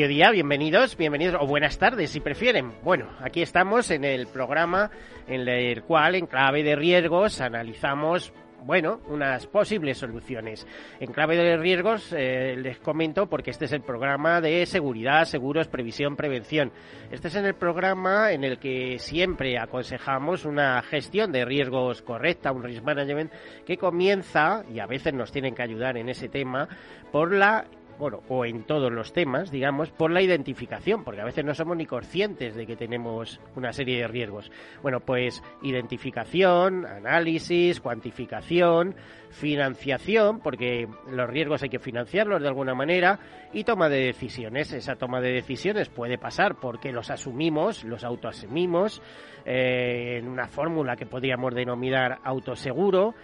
Mediodía, bienvenidos, bienvenidos o buenas tardes si prefieren. Bueno, aquí estamos en el programa en el cual en clave de riesgos analizamos bueno, unas posibles soluciones. En clave de riesgos eh, les comento porque este es el programa de seguridad, seguros, previsión, prevención. Este es en el programa en el que siempre aconsejamos una gestión de riesgos correcta, un risk management que comienza, y a veces nos tienen que ayudar en ese tema, por la bueno, o en todos los temas, digamos, por la identificación, porque a veces no somos ni conscientes de que tenemos una serie de riesgos. Bueno, pues identificación, análisis, cuantificación, financiación, porque los riesgos hay que financiarlos de alguna manera, y toma de decisiones. Esa toma de decisiones puede pasar porque los asumimos, los autoasumimos, eh, en una fórmula que podríamos denominar autoseguro,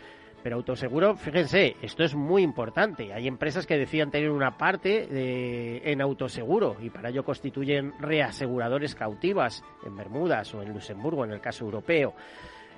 pero autoseguro, fíjense, esto es muy importante. Hay empresas que decían tener una parte en autoseguro y para ello constituyen reaseguradores cautivas en Bermudas o en Luxemburgo, en el caso europeo.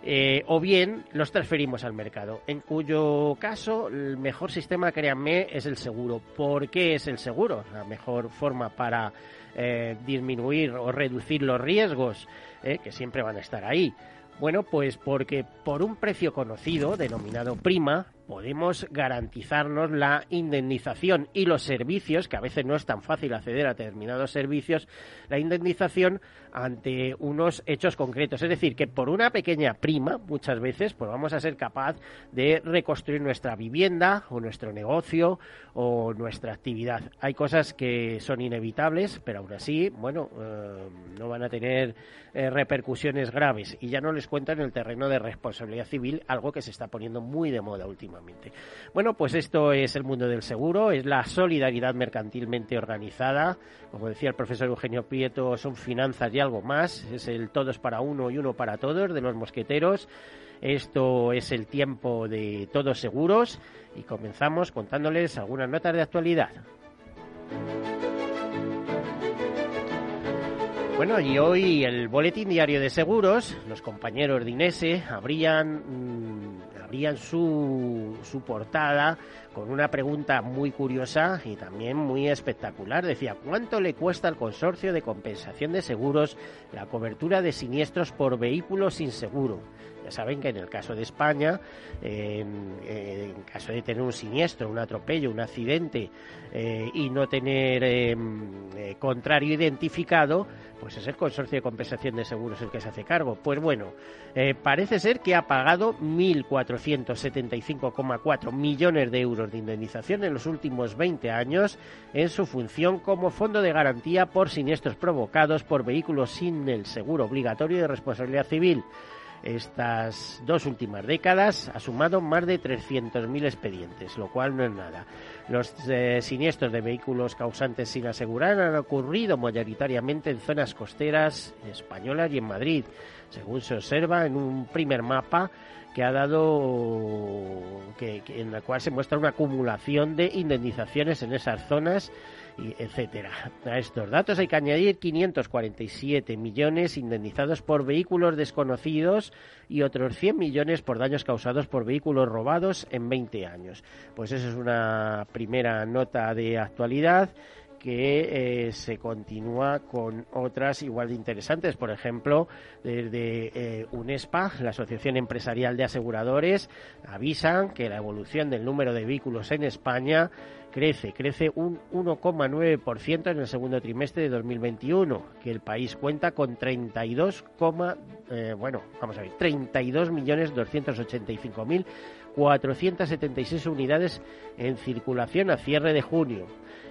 Eh, o bien los transferimos al mercado, en cuyo caso el mejor sistema, créanme, es el seguro. ¿Por qué es el seguro? La mejor forma para eh, disminuir o reducir los riesgos, eh, que siempre van a estar ahí. Bueno, pues porque por un precio conocido, denominado prima, podemos garantizarnos la indemnización y los servicios, que a veces no es tan fácil acceder a determinados servicios, la indemnización ante unos hechos concretos. Es decir, que por una pequeña prima, muchas veces, pues vamos a ser capaz de reconstruir nuestra vivienda o nuestro negocio o nuestra actividad. Hay cosas que son inevitables, pero aún así, bueno, eh, no van a tener eh, repercusiones graves. Y ya no les cuento en el terreno de responsabilidad civil, algo que se está poniendo muy de moda últimamente. Bueno, pues esto es el mundo del seguro, es la solidaridad mercantilmente organizada. Como decía el profesor Eugenio Prieto, son finanzas y algo más. Es el todos para uno y uno para todos de los mosqueteros. Esto es el tiempo de todos seguros y comenzamos contándoles algunas notas de actualidad. Bueno, y hoy el Boletín Diario de Seguros, los compañeros de Inese abrían, mm, abrían su, su portada con una pregunta muy curiosa y también muy espectacular. Decía, ¿cuánto le cuesta al consorcio de compensación de seguros la cobertura de siniestros por vehículos sin seguro? Ya saben que en el caso de España, en, caso de tener un siniestro, un atropello, un accidente eh, y no tener em, eh, contrario identificado, pues es el consorcio de compensación de seguros el que se hace cargo. Pues bueno, eh, parece ser que ha pagado 1.475,4 millones de euros de indemnización en los últimos 20 años en su función como fondo de garantía por siniestros provocados por vehículos sin el seguro obligatorio de responsabilidad civil estas dos últimas décadas ha sumado más de 300.000 expedientes, lo cual no es nada. Los eh, siniestros de vehículos causantes sin asegurar han ocurrido mayoritariamente en zonas costeras españolas y en Madrid, según se observa en un primer mapa que ha dado que, en la cual se muestra una acumulación de indemnizaciones en esas zonas y etcétera. A estos datos hay que añadir 547 millones indemnizados por vehículos desconocidos y otros 100 millones por daños causados por vehículos robados en 20 años. Pues esa es una primera nota de actualidad que eh, se continúa con otras igual de interesantes. Por ejemplo, desde eh, UNESPA, la Asociación Empresarial de Aseguradores, avisan que la evolución del número de vehículos en España crece, crece un 1,9% en el segundo trimestre de 2021, que el país cuenta con 32, eh, bueno, vamos a ver, 32 millones 285 mil 476 unidades en circulación a cierre de junio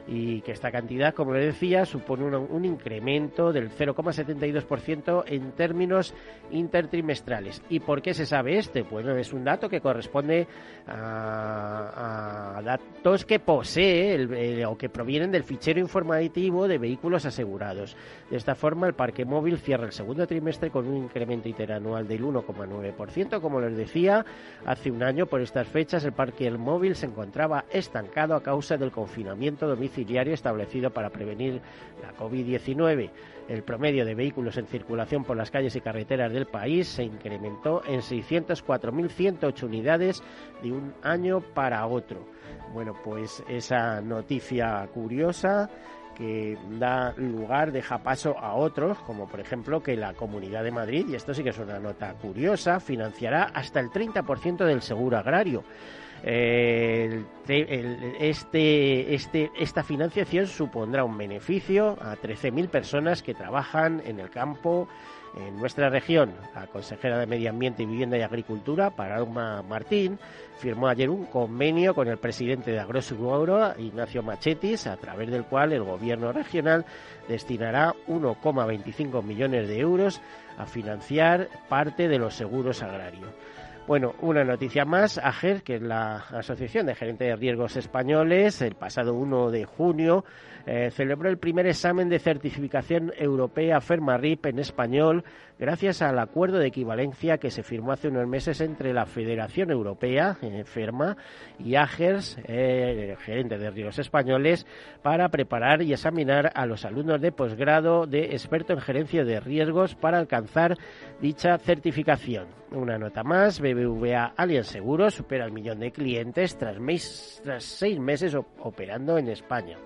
y que esta cantidad, como le decía, supone un, incremento del 0,72% en términos intertrimestrales. ¿Y por qué se sabe este? Bueno, es un dato que corresponde a, datos que posee o que provienen del fichero informativo de vehículos asegurados. De esta forma, el parque móvil cierra el segundo trimestre con un incremento interanual del 1,9%. Como les decía, hace un año por estas fechas el parque móvil se encontraba estancado a causa del confinamiento domiciliario establecido para prevenir la COVID-19. El promedio de vehículos en circulación por las calles y carreteras del país se incrementó en 604.108 unidades de un año para otro. Bueno, pues esa noticia curiosa que da lugar, deja paso a otros, como por ejemplo que la Comunidad de Madrid, y esto sí que es una nota curiosa, financiará hasta el 30% del seguro agrario este, este, esta financiación supondrá un beneficio a 13.000 personas que trabajan en el campo en nuestra región. La consejera de Medio Ambiente, Vivienda y Agricultura, Paloma Martín, firmó ayer un convenio con el presidente de Agroseguro, Ignacio Machetis, a través del cual el gobierno regional destinará 1,25 millones de euros a financiar parte de los seguros agrarios. Bueno, una noticia más. AGER, que es la Asociación de Gerentes de Riesgos Españoles, el pasado 1 de junio eh, celebró el primer examen de certificación europea FERMARIP en español gracias al acuerdo de equivalencia que se firmó hace unos meses entre la Federación Europea, eh, FERMA, y AGERS, eh, gerente de riesgos españoles, para preparar y examinar a los alumnos de posgrado de experto en gerencia de riesgos para alcanzar dicha certificación. Una nota más, BBVA Allianz Seguros supera el millón de clientes tras seis meses operando en España.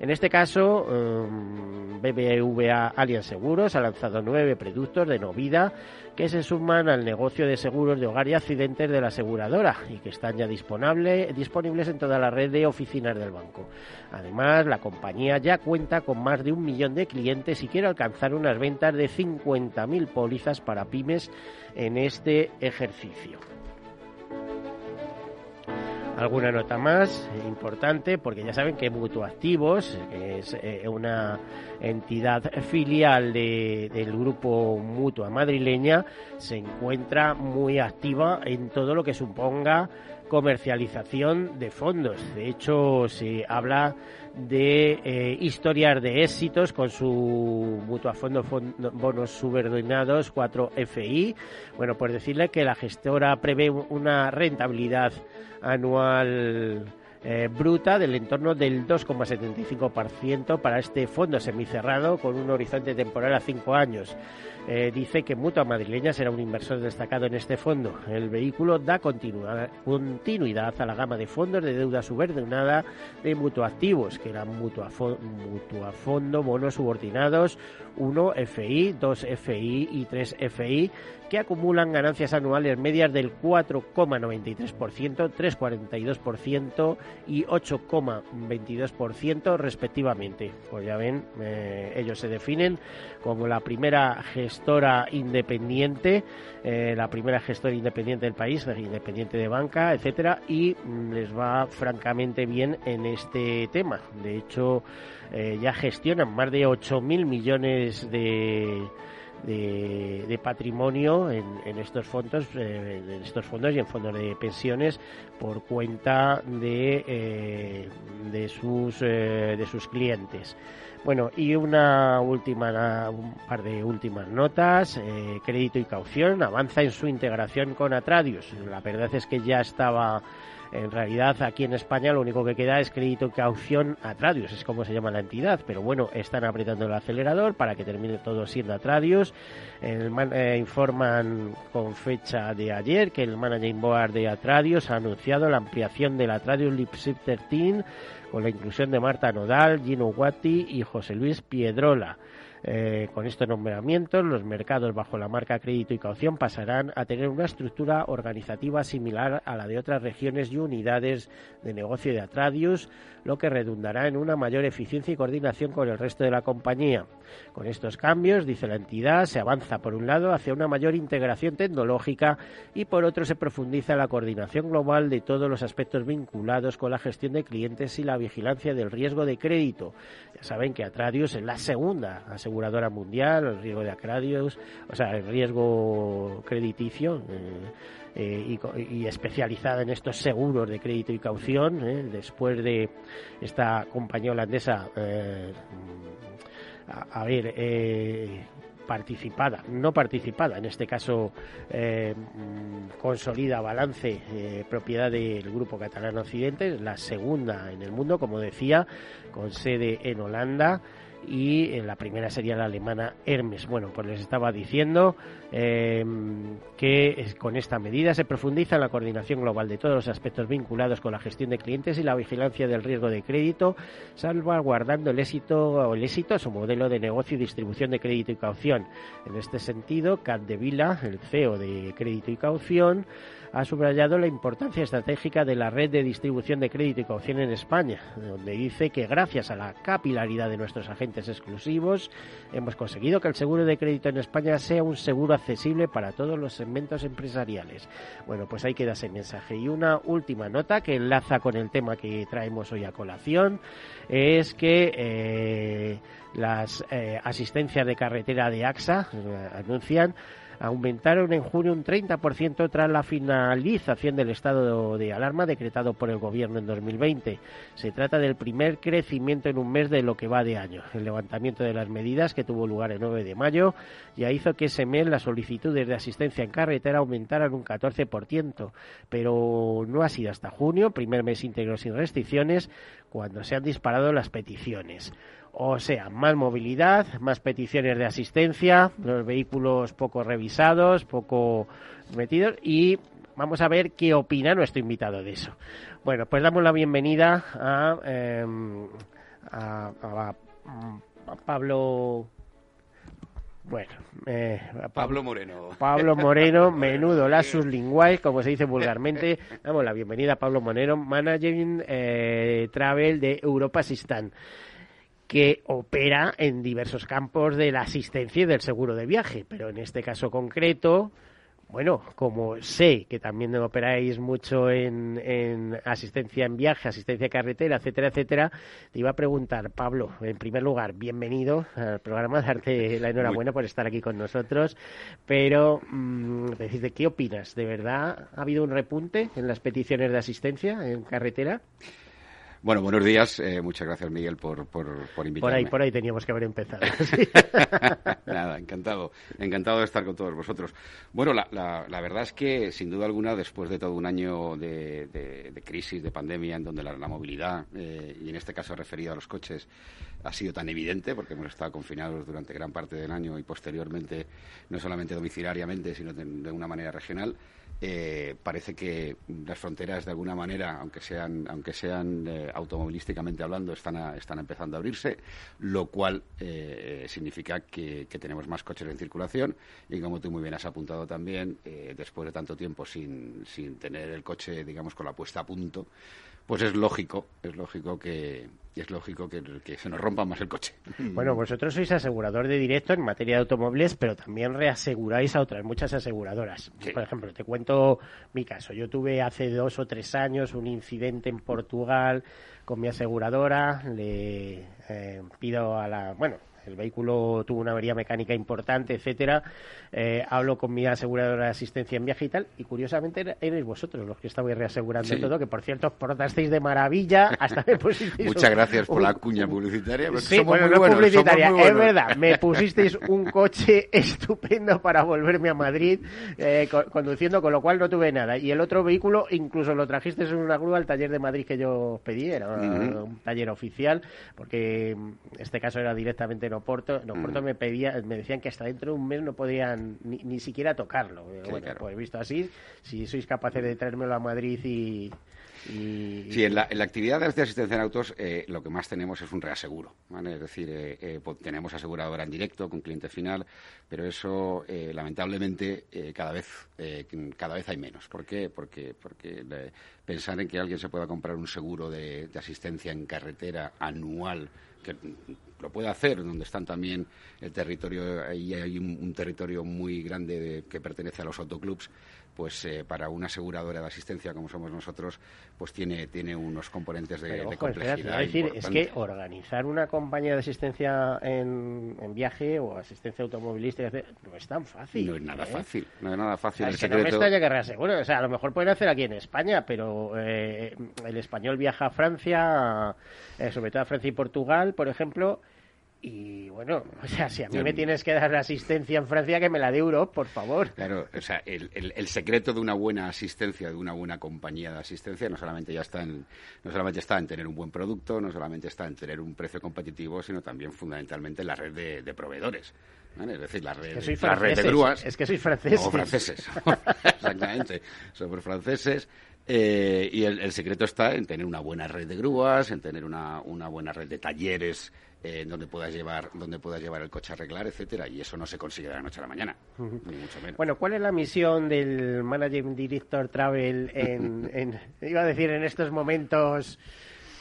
En este caso, um, BBVA Allianz Seguros ha lanzado nueve productos de novida que se suman al negocio de seguros de hogar y accidentes de la aseguradora y que están ya disponibles en toda la red de oficinas del banco. Además, la compañía ya cuenta con más de un millón de clientes y quiere alcanzar unas ventas de 50.000 pólizas para pymes en este ejercicio. Alguna nota más importante, porque ya saben que Mutuactivos, es eh, una entidad filial del grupo Mutua madrileña, se encuentra muy activa en todo lo que suponga comercialización de fondos. De hecho, se habla de eh, de éxitos con su mutuafondo fondo, bonos subordinados 4FI. Bueno, pues decirle que la gestora prevé una rentabilidad anual eh, bruta del entorno del 2,75% para este fondo semicerrado con un horizonte temporal a cinco años. Eh, dice que Mutua Madrileña será un inversor destacado en este fondo. El vehículo da continuidad a la gama de fondos de deuda subordinada de Mutuactivos, que eran Mutuafondo, bonos subordinados 1 FI, 2 FI y 3 FI, que acumulan ganancias anuales medias del 4,93%, 3,42% y 8,22% respectivamente. Pues ya ven, eh, ellos se definen como la primera gestora independiente, eh, la primera gestora independiente del país, independiente de banca, etcétera, y les va francamente bien en este tema. De hecho, eh, ya gestionan más de 8.000 millones de de, patrimonio en, estos fondos, eh, en estos fondos y en fondos de pensiones por cuenta de, eh, de sus eh, de sus clientes. Bueno, y una última, un par de últimas notas. crédito y caución avanza en su integración con Atradius. La verdad es que ya estaba En realidad, aquí en España lo único que queda es crédito y caución Atradius, es como se llama la entidad, pero bueno, están apretando el acelerador para que termine todo siendo Atradius. Eh, informan con fecha de ayer que el Managing Board de Atradius ha anunciado la ampliación del Atradius Leadership 13 con la inclusión de Marta Nodal, Gino Guatti y José Luis Piedrola. Eh, con estos nombramientos, los mercados bajo la marca crédito y caución pasarán a tener una estructura organizativa similar a la de otras regiones y unidades de negocio de Atradius, lo que redundará en una mayor eficiencia y coordinación con el resto de la compañía. Con estos cambios, dice la entidad, se avanza por un lado hacia una mayor integración tecnológica y por otro se profundiza la coordinación global de todos los aspectos vinculados con la gestión de clientes y la vigilancia del riesgo de crédito. Ya saben que Atradius es la segunda aseguradora mundial, el riesgo de Atradius, o sea, el riesgo crediticio. Eh, eh, y, especializada en estos seguros de crédito y caución, eh, después de esta compañía holandesa, eh, a, ver, participada, no participada, en este caso consolida balance propiedad del Grupo Catalán Occidente, la segunda en el mundo, como decía, con sede en Holanda y en la primera sería la alemana Hermes. Bueno, pues les estaba diciendo eh, que con esta medida se profundiza en la coordinación global de todos los aspectos vinculados con la gestión de clientes y la vigilancia del riesgo de crédito, salvaguardando el éxito o el éxito a su modelo de negocio y distribución de crédito y caución. En este sentido, Vila, el CEO de Crédito y Caución, ha subrayado la importancia estratégica de la red de distribución de crédito y caución en España, donde dice que gracias a la capilaridad de nuestros agentes exclusivos hemos conseguido que el seguro de crédito en España sea un seguro accesible para todos los segmentos empresariales. Bueno, pues ahí queda ese mensaje. Y una última nota que enlaza con el tema que traemos hoy a colación es que eh, las eh, asistencias de carretera de AXA eh, anuncian aumentaron en junio un 30% tras la finalización del estado de alarma decretado por el gobierno en 2020. Se trata del primer crecimiento en un mes de lo que va de año. El levantamiento de las medidas que tuvo lugar el 9 de mayo ya hizo que ese mes las solicitudes de asistencia en carretera aumentaran un 14%, pero no ha sido hasta junio, primer mes íntegro sin restricciones, cuando se han disparado las peticiones. O sea, más movilidad, más peticiones de asistencia, los vehículos poco revisados, poco metidos y vamos a ver qué opina nuestro invitado de eso. Bueno, pues damos la bienvenida a, em, Pablo bueno, eh, Pablo Moreno. Pablo Moreno, menudo lasus linguae, como se dice vulgarmente. Damos la bienvenida a Pablo Moreno, Managing eh, Travel de Europa Sistán que opera en diversos campos de la asistencia y del seguro de viaje, pero en este caso concreto, bueno, como sé que también operáis mucho en, asistencia en viaje, asistencia carretera, etcétera, etcétera, te iba a preguntar, Pablo, en primer lugar, bienvenido al programa, darte la enhorabuena por estar aquí con nosotros, pero mmm, decirte, ¿qué opinas? ¿De verdad ha habido un repunte en las peticiones de asistencia en carretera? Bueno, buenos días. Eh, muchas gracias, Miguel, por, por, por, invitarme. Por ahí, por ahí teníamos que haber empezado. Nada, encantado. Encantado de estar con todos vosotros. Bueno, la, la, verdad es que, sin duda alguna, después de todo un año de, de, crisis, de pandemia, en donde la, movilidad, eh, y en este caso referido a los coches, ha sido tan evidente, porque hemos estado confinados durante gran parte del año y posteriormente, no solamente domiciliariamente, sino de una manera regional, eh, parece que las fronteras de alguna manera, aunque sean, aunque sean eh, automovilísticamente hablando, están, están empezando a abrirse, lo cual eh, significa que, tenemos más coches en circulación. Y como tú muy bien has apuntado también, después de tanto tiempo sin, sin tener el coche, digamos, con la puesta a punto, pues es lógico, es lógico que es lógico que, se nos rompa más el coche. Bueno, vosotros sois asegurador de directo en materia de automóviles, pero también reaseguráis a otras muchas aseguradoras. Por ejemplo, te cuento mi caso. Yo tuve hace dos o tres años un incidente en Portugal con mi aseguradora. Le eh, pido a la, bueno, el vehículo tuvo una avería mecánica importante, etcétera, eh, hablo con mi aseguradora de asistencia en viaje y tal, y curiosamente erais vosotros los que estabais reasegurando todo, que por cierto portasteis de maravilla, hasta me pusisteis... Muchas gracias por la cuña publicitaria. Sí, bueno, no publicitaria, es verdad, me pusisteis un coche estupendo para volverme a Madrid eh, conduciendo, con lo cual no tuve nada. Y el otro vehículo incluso lo trajisteis en una grúa al taller de Madrid que yo pedí, era un taller oficial, porque en este caso era directamente en Oporto. En Oporto me pedía, me decían que hasta dentro de un mes no podían ni, siquiera tocarlo. bueno, pues visto así, si sois capaces de traérmelo a Madrid y, Sí, en la, actividad de asistencia en autos eh, lo que más tenemos es un reaseguro. Es decir, eh, eh, tenemos aseguradora en directo con cliente final, pero eso lamentablemente cada vez cada vez hay menos. ¿Por qué? Porque, porque pensar en que alguien se pueda comprar un seguro de, asistencia en carretera anual que lo puede hacer, donde están también el territorio, ahí hay un, territorio muy grande que pertenece a los autoclubs, pues eh, para una aseguradora de asistencia como somos nosotros, pues tiene, tiene unos componentes de, complejidad. es decir, es que organizar una compañía de asistencia en, viaje o asistencia automovilística no es tan fácil. No es nada ¿eh? fácil, no es nada fácil. el no me extraña que. O sea, a lo mejor pueden hacer aquí en España, pero eh, el español viaja a Francia, sobre todo a Francia y Portugal, por ejemplo, y bueno, o sea, si a mí me tienes que dar asistencia en Francia, que me la dé Europa, por favor. Claro, o sea, el, el, secreto de una buena asistencia, de una buena compañía de asistencia, no solamente ya está en, no solamente está en tener un buen producto, no solamente está en tener un precio competitivo, sino también fundamentalmente en la red de, proveedores. Es decir, la red, la red de grúas. Es que sois franceses. No, franceses. Exactamente. Somos franceses. Eh, y el, secreto está en tener una buena red de grúas, en tener una, una buena red de talleres eh, donde puedas llevar donde puedas llevar el coche a arreglar, etcétera, y eso no se consigue de la noche a la mañana, ni mucho menos. Bueno, ¿cuál es la misión del Managing Director Travel en, en iba a decir en estos momentos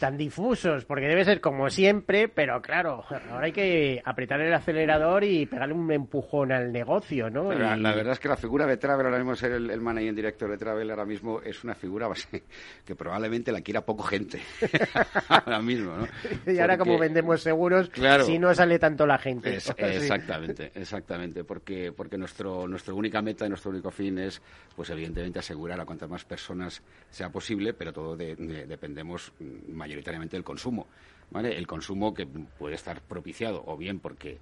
tan difusos, porque debe ser como siempre, pero claro, ahora hay que apretar el acelerador y pegarle un empujón al negocio, ¿no? La, verdad es que la figura de Travel, ahora mismo ser el, el managing director de Travel, ahora mismo es una figura que probablemente la quiera poco gente. ahora mismo, ¿no? Y ahora como vendemos seguros, si no sale tanto la gente. exactamente, exactamente, porque, porque nuestro, nuestra única meta y nuestro único fin es, pues evidentemente, asegurar a cuantas más personas sea posible, pero todo dependemos mayormente mayoritariamente el consumo. ¿vale? El consumo que puede estar propiciado o bien porque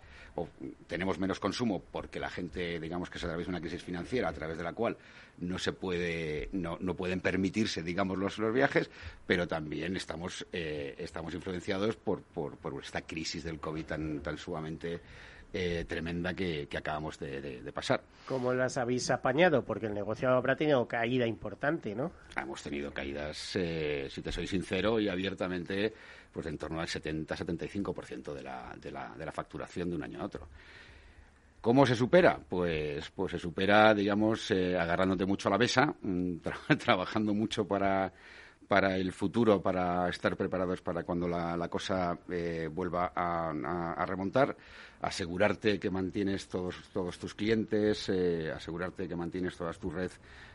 tenemos menos consumo porque la gente, digamos que se atraviesa una crisis financiera a través de la cual no se puede, no, no pueden permitirse, digamos, los, los viajes, pero también estamos, eh, estamos influenciados por, por, por, esta crisis del COVID tan, tan sumamente eh, tremenda que, acabamos de, pasar. ¿Cómo las habéis apañado? Porque el negocio habrá tenido caída importante, ¿no? Hemos tenido caídas, eh, si te soy sincero y abiertamente, pues en torno al 70-75% de la, de, la, de la facturación de un año a otro. ¿Cómo se supera? Pues, pues se supera, digamos, eh, agarrándote mucho a la mesa, mm, trabajando mucho para, para el futuro, para estar preparados para cuando la, cosa eh, vuelva a, remontar, asegurarte que mantienes todos, tus clientes, eh, asegurarte que mantienes toda tu red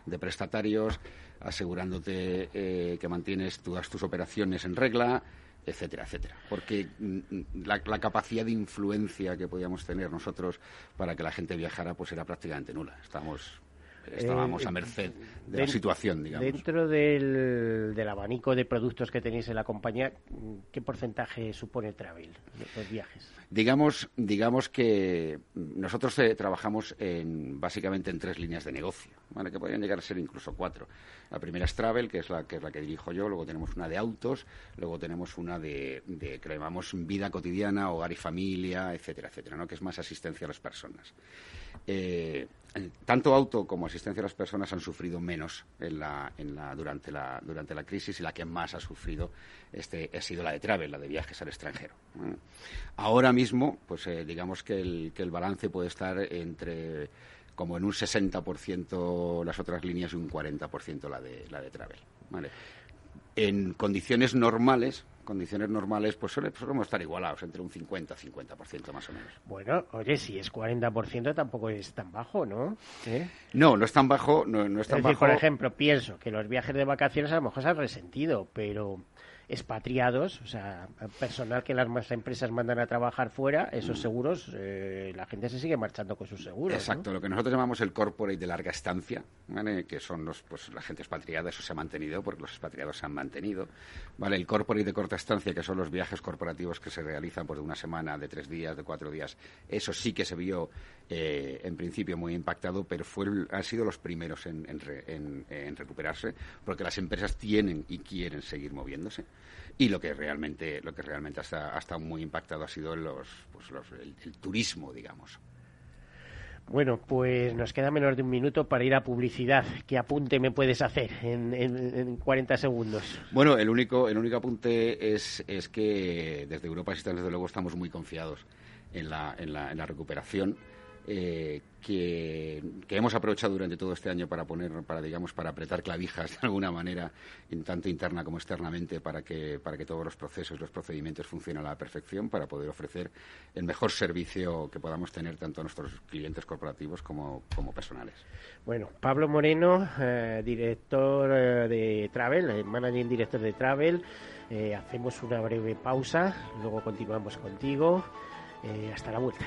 de prestatarios, asegurándote eh, que mantienes todas tus operaciones en regla, etcétera, etcétera. Porque mm, la, la, capacidad de influencia que podíamos tener nosotros para que la gente viajara pues era prácticamente nula. Estamos estábamos a merced de la situación, digamos. Dentro del, del, abanico de productos que tenéis en la compañía, ¿qué porcentaje supone el travel, los viajes? Digamos, digamos que nosotros eh, trabajamos en, básicamente en tres líneas de negocio, ¿vale? que podrían llegar a ser incluso cuatro. La primera es travel, que es la que, es la que dirijo yo, luego tenemos una de autos, luego tenemos una de, de que llamamos vida cotidiana, hogar y familia, etcétera, etcétera, ¿no? que es más asistencia a las personas. Eh, tanto auto como asistencia a las personas han sufrido menos en la, en la, durante, la, durante la crisis y la que más ha sufrido este, ha sido la de travel, la de viajes al extranjero. Ahora mismo, pues eh, digamos que el, que el balance puede estar entre como en un 60% las otras líneas y un 40% la de, la de travel. En condiciones normales, condiciones normales, pues solemos estar igualados, entre un 50 y 50% más o menos. Bueno, oye, si es 40% tampoco es tan bajo, ¿no? ¿Eh? No, no es tan bajo, no, es tan es bajo. por ejemplo, pienso que los viajes de vacaciones a lo mejor se han resentido, pero expatriados, o sea, personal que las empresas mandan a trabajar fuera, esos seguros, eh, la gente se sigue marchando con sus seguros. Exacto, lo que nosotros llamamos el corporate de larga estancia, que son los, pues, la gente expatriada, eso se ha mantenido porque los expatriados se han mantenido. ¿vale? El corporate de corta estancia, que son los viajes corporativos que se realizan por pues, de una semana, de tres días, de cuatro días, eso sí que se vio eh, en principio muy impactado, pero fue, han sido los primeros en recuperarse, porque las empresas tienen y quieren seguir moviéndose y lo que realmente lo que realmente ha, estado muy impactado ha sido los, pues el, turismo digamos bueno, pues nos queda menos de un minuto para ir a publicidad. ¿Qué apunte me puedes hacer en, en, 40 segundos? Bueno, el único, el único apunte es, es que desde Europa desde luego estamos muy confiados en la, en la, en la recuperación eh, que, hemos aprovechado durante todo este año para poner, para digamos, para apretar clavijas de alguna manera, tanto interna como externamente, para que, para que todos los procesos, los procedimientos funcionen a la perfección, para poder ofrecer el mejor servicio que podamos tener tanto a nuestros clientes corporativos como, como personales. Bueno, Pablo Moreno, eh, director eh, de Travel, managing director de Travel. hacemos una breve pausa, luego continuamos contigo. hasta la vuelta.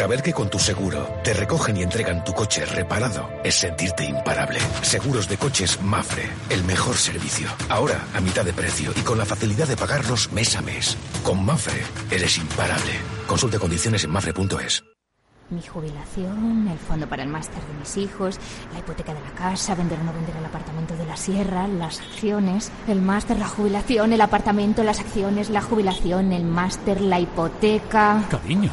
Saber que con tu seguro te recogen y entregan tu coche reparado es sentirte imparable. Seguros de coches Mafre, el mejor servicio. Ahora a mitad de precio y con la facilidad de pagarlos mes a mes. Con Mafre eres imparable. Consulte condiciones en mafre.es. Mi jubilación, el fondo para el máster de mis hijos, la hipoteca de la casa, vender o no vender el apartamento de la sierra, las acciones, el máster, la jubilación, el apartamento, las acciones, la jubilación, el máster, la hipoteca. Cariño.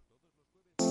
Yeah.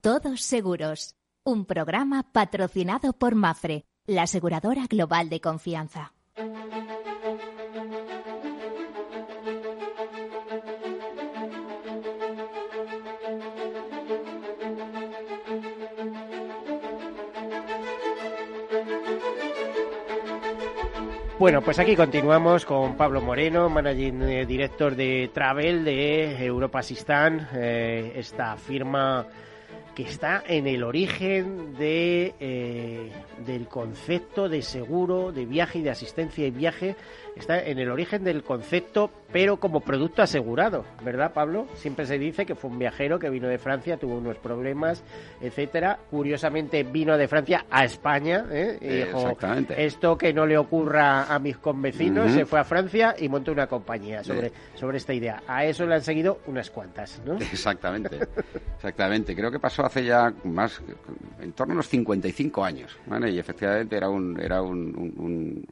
Todos Seguros, un programa patrocinado por Mafre, la aseguradora global de confianza. Bueno, pues aquí continuamos con Pablo Moreno, managing director de Travel de Europa Sistán, eh, esta firma que está en el origen de, eh, del concepto de seguro, de viaje y de asistencia y viaje, está en el origen del concepto, pero como producto asegurado, ¿verdad, Pablo? Siempre se dice que fue un viajero que vino de Francia, tuvo unos problemas, etcétera. Curiosamente vino de Francia a España, ¿eh? Y dijo, Exactamente. esto que no le ocurra a mis convecinos, se fue a Francia y montó una compañía sobre, sobre esta idea. A eso le han seguido unas cuantas, ¿no? Exactamente, exactamente. Creo que pasó hace ya más, en torno a unos 55 años, ¿vale? Y efectivamente era un, era un, un- un-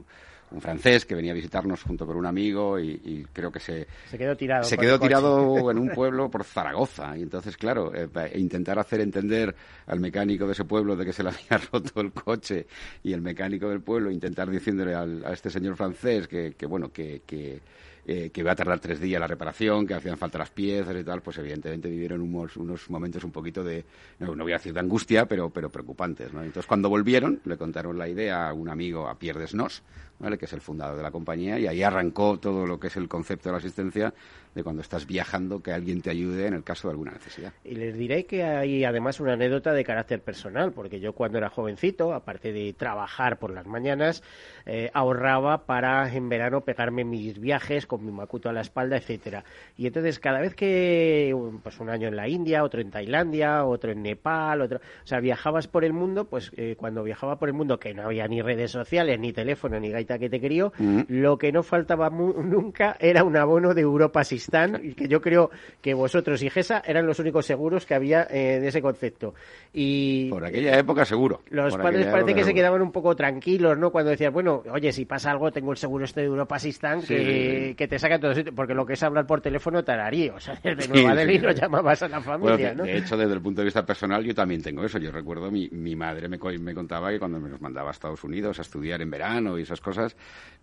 un francés que venía a visitarnos junto con un amigo y, y creo que se, Se quedó tirado. se quedó tirado en un pueblo por Zaragoza y entonces claro eh, e intentar hacer entender al mecánico de ese pueblo de que se le había roto el coche y el mecánico del pueblo intentar diciéndole al- a este señor francés que, que, bueno que, que eh, que iba a tardar tres días la reparación, que hacían falta las piezas y tal, pues evidentemente vivieron unos, unos momentos un poquito de, no, no voy a decir de angustia, pero, pero preocupantes. ¿no? Entonces cuando volvieron, le contaron la idea a un amigo, a Pierre Desnos, ¿vale? que es el fundador de la compañía, y ahí arrancó todo lo que es el concepto de la asistencia de cuando estás viajando, que alguien te ayude en el caso de alguna necesidad. Y les diré que hay además una anécdota de carácter personal, porque yo cuando era jovencito, aparte de trabajar por las mañanas, eh, ahorraba para en verano pegarme mis viajes con mi macuto a la espalda, etcétera. Y entonces cada vez que, pues un año en la India, otro en Tailandia, otro en Nepal, otro, o sea, viajabas por el mundo, pues eh, cuando viajaba por el mundo, que no había ni redes sociales, ni teléfono, ni que te crió, lo que no faltaba mu- nunca era un abono de Europa Sistán, y que yo creo que vosotros y GESA eran los únicos seguros que había eh, de ese concepto. Y Por aquella época seguro. los Por padres parece que se quedaban un poco tranquilos, ¿no? Cuando decías, bueno, oye, si pasa algo, tengo el seguro este de Europa Sistán Sí, que, sí, sí. que te saca todos sitios, porque lo que es hablar por teléfono tararí, o sea, desde Nueva Delhi no llamabas a la familia, de, ¿no? de hecho, desde el punto de vista personal, yo también tengo eso. Yo recuerdo, mi, mi madre me, me contaba que cuando me los mandaba a Estados Unidos a estudiar en verano y esas cosas,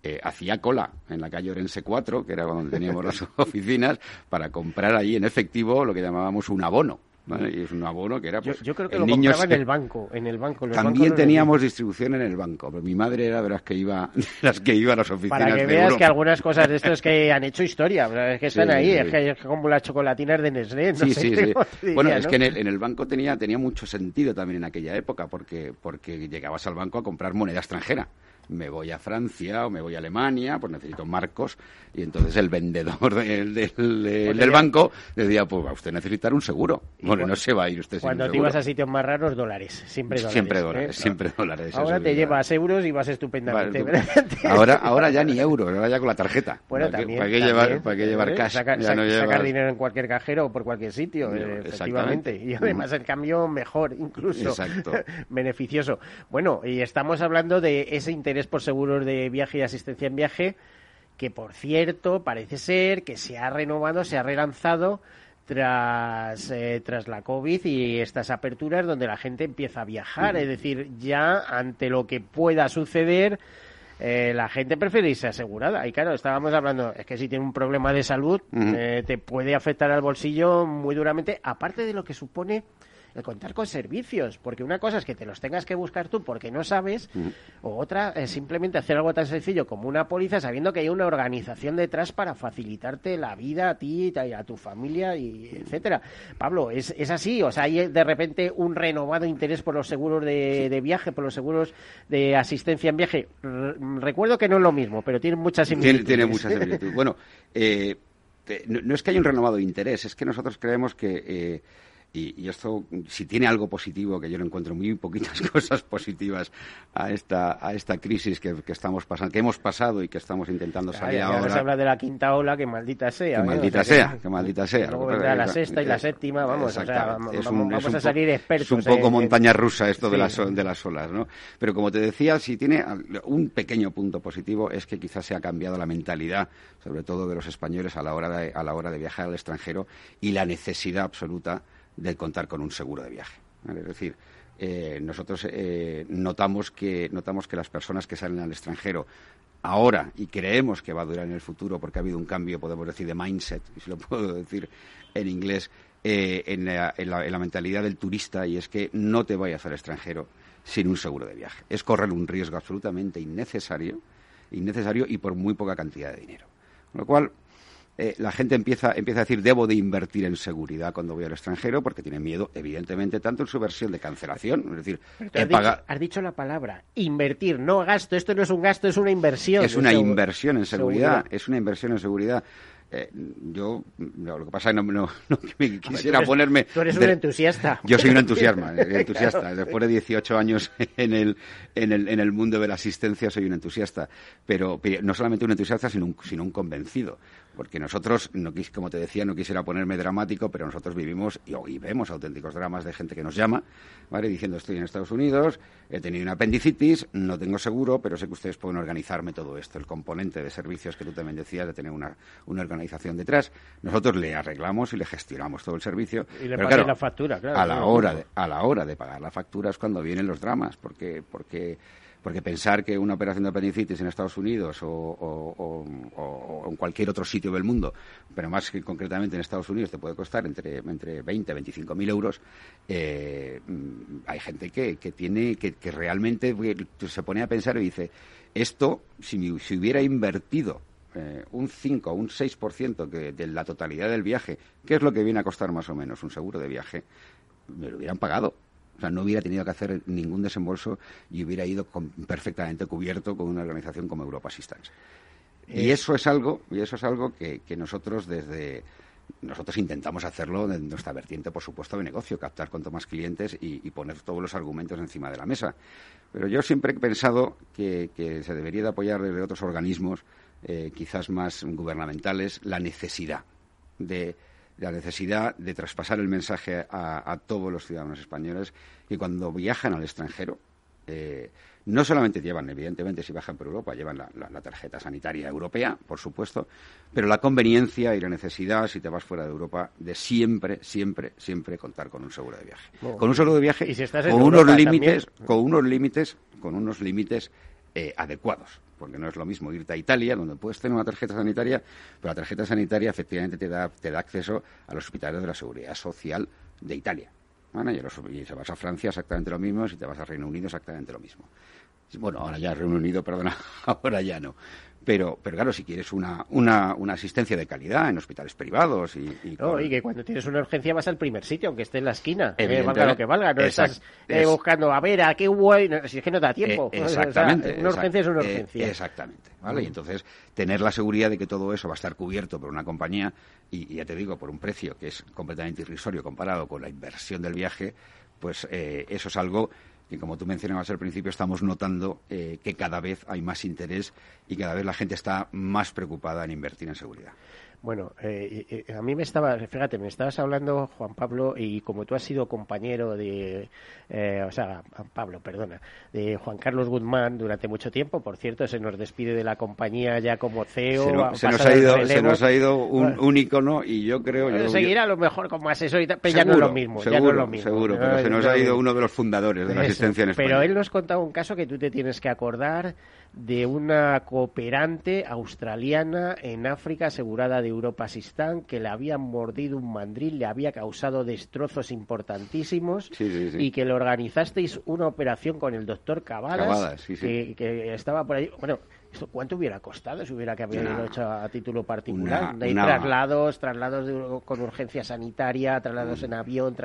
eh, hacía cola en la calle Orense 4, que era donde teníamos las oficinas, para comprar ahí en efectivo lo que llamábamos un abono. ¿vale? Y es un abono que era, Yo, pues, yo creo que el lo niño compraba en el banco, en el banco. los También teníamos distribución en el banco, pero mi madre era de las que iba, de las que iba a las oficinas Para que de veas Europa. que algunas cosas de estos que han hecho historia, es que están Sí, ahí, sí. es que es como las chocolatinas de Nestlé, no Sí, sé diría, Bueno, es que en el, en el banco tenía, tenía mucho sentido también en aquella época, porque, porque llegabas al banco a comprar moneda extranjera. Me voy a Francia o me voy a Alemania, pues necesito marcos. Y entonces el vendedor del, del, banco decía, pues va usted a necesitar un seguro. Bueno, no se va a ir usted sin Cuando te seguro. ibas a sitios más raros, dólares, siempre dólares. Siempre ¿eh? dólares, siempre dólares. Ahora te llevas euros y vas estupendamente. Vale, Ahora, ahora ya ni euro, ahora ya con la tarjeta. Bueno, ¿Para qué- también. ¿Para qué también, llevar, para qué llevar ¿eh? cash? Sacar, Ya no sacar dinero en cualquier cajero o por cualquier sitio, eh, efectivamente. Y además el cambio mejor, incluso. Exacto. Beneficioso. Bueno, y estamos hablando de ese interés por seguros de viaje y asistencia en viaje, que por cierto, parece ser que se ha renovado, se ha relanzado tras, eh, tras la COVID y estas aperturas donde la gente empieza a viajar. Es decir, ya ante lo que pueda suceder, eh, la gente prefiere irse asegurada. Y claro, estábamos hablando, es que si tiene un problema de salud, eh, te puede afectar al bolsillo muy duramente, aparte de lo que supone el contar con servicios, porque una cosa es que te los tengas que buscar tú porque no sabes, o otra es simplemente hacer algo tan sencillo como una póliza sabiendo que hay una organización detrás para facilitarte la vida a ti y a tu familia y etcétera. Pablo, ¿es, es así? O sea, hay de repente un renovado interés por los seguros de, viaje, por los seguros de asistencia en viaje. recuerdo que no es lo mismo, pero tiene muchas similitudes. Tiene, muchas similitudes. bueno, eh, no, es que haya un renovado interés, es que nosotros creemos que eh, y, esto, si tiene algo positivo, que yo no encuentro muy poquitas cosas positivas a esta, a esta crisis que, estamos pasando, que hemos pasado y que estamos intentando salir ahora. se habla de la quinta ola, que maldita sea. Que maldita sea, que, maldita sea. Luego vendrá la sexta y la séptima, vamos, o sea, vamos, a salir expertos. Es un poco montaña rusa esto de, las, de las olas, ¿no? Pero como te decía, si tiene un pequeño punto positivo es que quizás se ha cambiado la mentalidad, sobre todo de los españoles a la hora de, a la hora de viajar al extranjero y la necesidad absoluta de contar con un seguro de viaje. Es decir, eh, nosotros eh, notamos, que, notamos que las personas que salen al extranjero ahora y creemos que va a durar en el futuro porque ha habido un cambio, podemos decir, de mindset, si lo puedo decir en inglés, eh, en, la, en, la, mentalidad del turista y es que no te vayas al extranjero sin un seguro de viaje. Es correr un riesgo absolutamente innecesario, innecesario y por muy poca cantidad de dinero. Con lo cual, eh, la gente empieza, empieza a decir debo de invertir en seguridad cuando voy al extranjero porque tiene miedo, evidentemente, tanto en su versión de cancelación, es decir, has, dicho, la palabra invertir, no gasto. Esto no es un gasto, es una inversión. Es una inversión en seguridad, es una inversión en seguridad. Eh, yo, lo que pasa es que no, quisiera ponerme... Tú eres un entusiasta. Yo soy un entusiasta, entusiasta. Después de 18 años en el, en, el, en el mundo de la asistencia soy un entusiasta. Pero, no solamente un entusiasta, sino sino un convencido porque nosotros, no, como te decía, no quisiera ponerme dramático, pero nosotros vivimos y, vemos auténticos dramas de gente que nos llama, ¿vale? Diciendo, estoy en Estados Unidos, he tenido una apendicitis, no tengo seguro, pero sé que ustedes pueden organizarme todo esto, el componente de servicios que tú también decías, de tener una, organización detrás. Nosotros le arreglamos y le gestionamos todo el servicio. Y le pero la factura, claro. A la, hora de, a la hora de pagar la factura es cuando vienen los dramas, porque... porque porque pensar que una operación de apendicitis en Estados Unidos o, en cualquier otro sitio del mundo, pero más que concretamente en Estados Unidos, te puede costar entre, entre 20 y 25 mil euros, eh, hay gente que, tiene, que, realmente se pone a pensar y dice, esto, si, si hubiera invertido eh, un 5 o un 6% de la totalidad del viaje, que es lo que viene a costar más o menos un seguro de viaje, me lo hubieran pagado. O sea, no hubiera tenido que hacer ningún desembolso y hubiera ido perfectamente cubierto con una organización como Europa Assistance. y eh, eso es algo, y eso es algo que, nosotros desde nosotros intentamos hacerlo en nuestra vertiente, por supuesto, de negocio, captar cuanto más clientes y, poner todos los argumentos encima de la mesa. Pero yo siempre he pensado que, se debería de apoyar desde otros organismos, eh, quizás más gubernamentales, la necesidad de la necesidad de traspasar el mensaje a, todos los ciudadanos españoles que cuando viajan al extranjero, eh, no solamente llevan, evidentemente, si viajan por Europa, llevan la, tarjeta sanitaria europea, por supuesto, pero la conveniencia y la necesidad, si te vas fuera de Europa, de siempre, siempre, siempre contar con un seguro de viaje. con un seguro de viaje, con, unos límites, con unos límites, con unos límites eh, adecuados porque no es lo mismo irte a Italia, donde puedes tener una tarjeta sanitaria, pero la tarjeta sanitaria efectivamente te da, te da acceso a los hospitales de la seguridad social de Italia. Y, y si vas a Francia exactamente lo mismo, si te vas a Reino Unido exactamente lo mismo. Bueno, ahora ya Reino Unido, perdona, ahora ya no. Pero, pero claro, si quieres una, una, una asistencia de calidad en hospitales privados y... Y, y, que cuando tienes una urgencia vas al primer sitio, aunque esté en la esquina, eh, valga lo que valga, no estás eh, buscando, a ver, a qué hubo, si es que no da tiempo. Eh, exactamente. una urgencia es una urgencia. exactamente, ¿vale? Y entonces, tener la seguridad de que todo eso va a estar cubierto por una compañía, y, ya te digo, por un precio que es completamente irrisorio comparado con la inversión del viaje, pues eso es algo y como tú mencionabas al principio, estamos notando eh, que cada vez hay más interés y cada vez la gente está más preocupada en invertir en seguridad. Bueno, eh, a mí me estaba, fíjate, me estabas hablando, Juan Pablo, y como tú has sido compañero de, o sea, Pablo, perdona, de Juan Carlos Guzmán durante mucho tiempo, por cierto, se nos despide de la compañía ya como CEO. Se, nos, ha ido, se nos ha ido un, un icono y yo creo... Yo, seguirá a lo mejor como asesor y pero ya no es lo mismo. Seguro, ya no es lo mismo. seguro, pero se nos ha ido uno de los fundadores de la asistencia en España. Pero él nos contaba un caso que tú te tienes que acordar de una cooperante australiana en África asegurada de Europa Sistán que le había mordido un mandril, le había causado destrozos importantísimos y que le organizasteis una operación con el doctor Cavadas, que, que, estaba por ahí. Bueno, ¿Cuánto hubiera costado si hubiera que haberlo hecho a título particular? Hay traslados, traslados con urgencia sanitaria, traslados mm. en avión,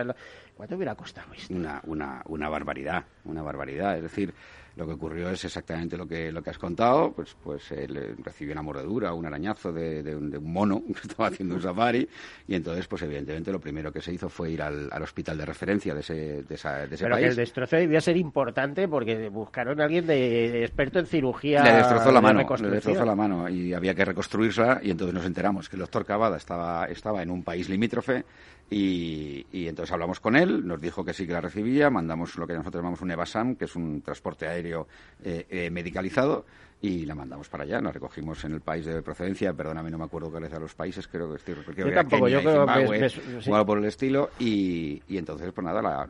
¿cuánto hubiera costado esto? Una, una, una barbaridad, una barbaridad. Es decir, lo que ocurrió es exactamente lo que, lo que has contado, pues, pues él recibió una mordedura, un arañazo de, un, mono que estaba haciendo un safari, y entonces, pues evidentemente lo primero que se hizo fue ir al, hospital de referencia de ese, de esa, de ese Pero que el destrozo debía ser importante porque buscaron a alguien de, experto en cirugía. Le destrozó la mano, le destrozó la mano y había que reconstruirla y entonces nos enteramos que el doctor Cavada estaba, estaba en un país limítrofe y, entonces hablamos con él, nos dijo que sí que la recibía, mandamos lo que nosotros llamamos un EVASAM, que es un transporte aéreo eh, eh, medicalizado, y la mandamos para allá. Nos recogimos en el país de procedencia, perdóname, no me acuerdo cuáles eran los países, creo que, creo yo tampoco, yo creo que por el estilo, y, entonces, pues nada, la,